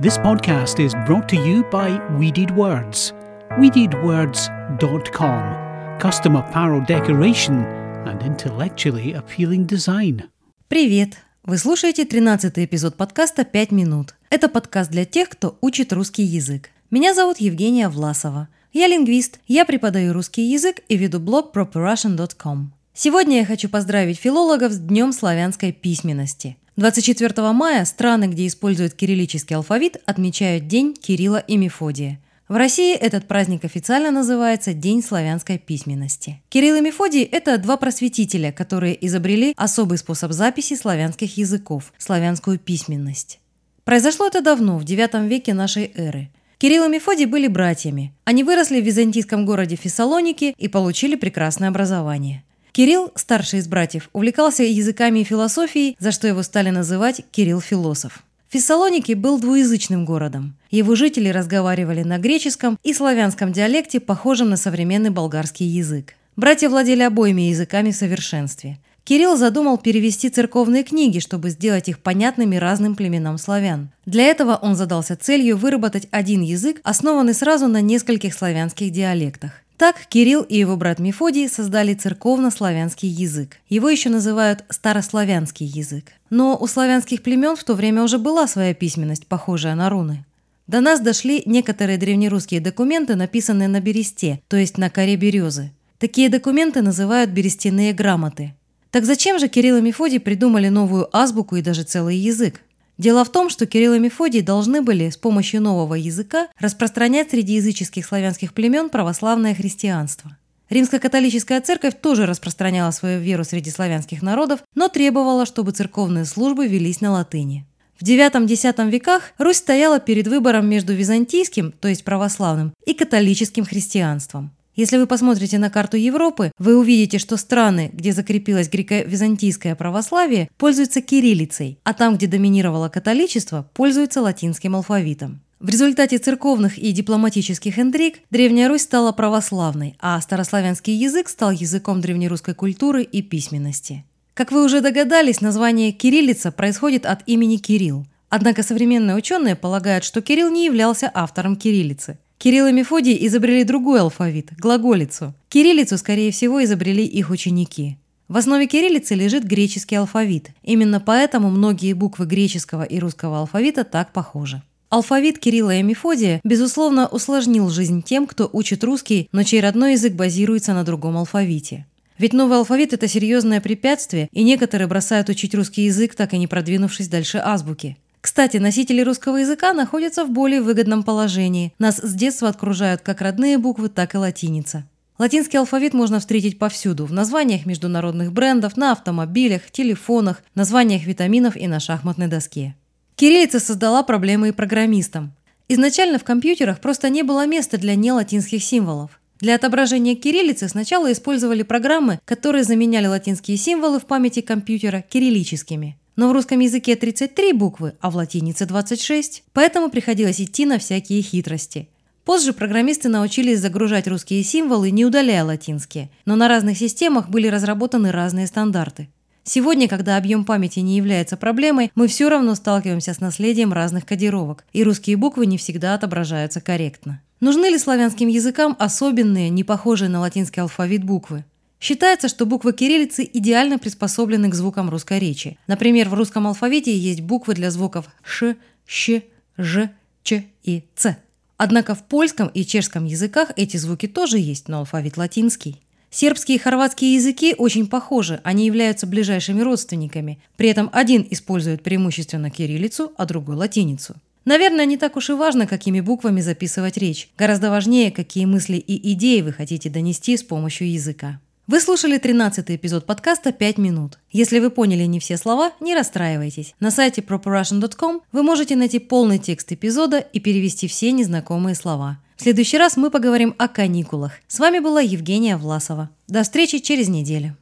This podcast is brought to you by We Did Words. WeDidWords.com. Custom apparel decoration and intellectually appealing design. Привет! Вы слушаете 13 эпизод подкаста «5 минут». Это подкаст для тех, кто учит русский язык. Меня зовут Евгения Власова. Я лингвист, я преподаю русский язык и веду блог properrussian.com. Сегодня я хочу поздравить филологов с Днем славянской письменности. 24 мая страны, где используют кириллический алфавит, отмечают День Кирилла и Мефодия. В России этот праздник официально называется День славянской письменности. Кирилл и Мефодий – это два просветителя, которые изобрели особый способ записи славянских языков – славянскую письменность. Произошло это давно, в IX веке нашей эры. Кирилл и Мефодий были братьями. Они выросли в византийском городе Фессалоники и получили прекрасное образование. Кирилл, старший из братьев, увлекался языками и философией, за что его стали называть Кирилл-философ. Фессалоники был двуязычным городом. Его жители разговаривали на греческом и славянском диалекте, похожем на современный болгарский язык. Братья владели обоими языками в совершенстве. Кирилл задумал перевести церковные книги, чтобы сделать их понятными разным племенам славян. Для этого он задался целью выработать один язык, основанный сразу на нескольких славянских диалектах. Так Кирилл и его брат Мефодий создали церковно-славянский язык. Его еще называют старославянский язык. Но у славянских племен в то время уже была своя письменность, похожая на руны. До нас дошли некоторые древнерусские документы, написанные на бересте, то есть на коре березы. Такие документы называют берестяные грамоты. Так зачем же Кирилл и Мефодий придумали новую азбуку и даже целый язык? Дело в том, что Кирилл и Мефодий должны были с помощью нового языка распространять среди языческих славянских племен православное христианство. Римско-католическая церковь тоже распространяла свою веру среди славянских народов, но требовала, чтобы церковные службы велись на латыни. В IX-X веках Русь стояла перед выбором между византийским, то есть православным, и католическим христианством. Если вы посмотрите на карту Европы, вы увидите, что страны, где закрепилось греко-византийское православие, пользуются кириллицей, а там, где доминировало католичество, пользуются латинским алфавитом. В результате церковных и дипломатических интриг Древняя Русь стала православной, а старославянский язык стал языком древнерусской культуры и письменности. Как вы уже догадались, название «кириллица» происходит от имени Кирилл. Однако современные ученые полагают, что Кирилл не являлся автором кириллицы – Кирилл и Мефодий изобрели другой алфавит – глаголицу. Кириллицу, скорее всего, изобрели их ученики. В основе кириллицы лежит греческий алфавит. Именно поэтому многие буквы греческого и русского алфавита так похожи. Алфавит Кирилла и Мефодия, безусловно, усложнил жизнь тем, кто учит русский, но чей родной язык базируется на другом алфавите. Ведь новый алфавит – это серьезное препятствие, и некоторые бросают учить русский язык, так и не продвинувшись дальше азбуки. Кстати, носители русского языка находятся в более выгодном положении. Нас с детства окружают как родные буквы, так и латиница. Латинский алфавит можно встретить повсюду – в названиях международных брендов, на автомобилях, телефонах, названиях витаминов и на шахматной доске. Кириллица создала проблемы и программистам. Изначально в компьютерах просто не было места для нелатинских символов. Для отображения кириллицы сначала использовали программы, которые заменяли латинские символы в памяти компьютера кириллическими. Но в русском языке 33 буквы, а в латинице 26, поэтому приходилось идти на всякие хитрости. Позже программисты научились загружать русские символы, не удаляя латинские, но на разных системах были разработаны разные стандарты. Сегодня, когда объем памяти не является проблемой, мы все равно сталкиваемся с наследием разных кодировок, и русские буквы не всегда отображаются корректно. Нужны ли славянским языкам особенные, не похожие на латинский алфавит буквы? Считается, что буквы кириллицы идеально приспособлены к звукам русской речи. Например, в русском алфавите есть буквы для звуков ш, щ, ж, ч и ц. Однако в польском и чешском языках эти звуки тоже есть, но алфавит латинский. Сербские и хорватские языки очень похожи, они являются ближайшими родственниками. При этом один использует преимущественно кириллицу, а другой латиницу. Наверное, не так уж и важно, какими буквами записывать речь. Гораздо важнее, какие мысли и идеи вы хотите донести с помощью языка. Вы слушали 13 эпизод подкаста «5 минут». Если вы поняли не все слова, не расстраивайтесь. На сайте properrussian.com вы можете найти полный текст эпизода и перевести все незнакомые слова. В следующий раз мы поговорим о каникулах. С вами была Евгения Власова. До встречи через неделю.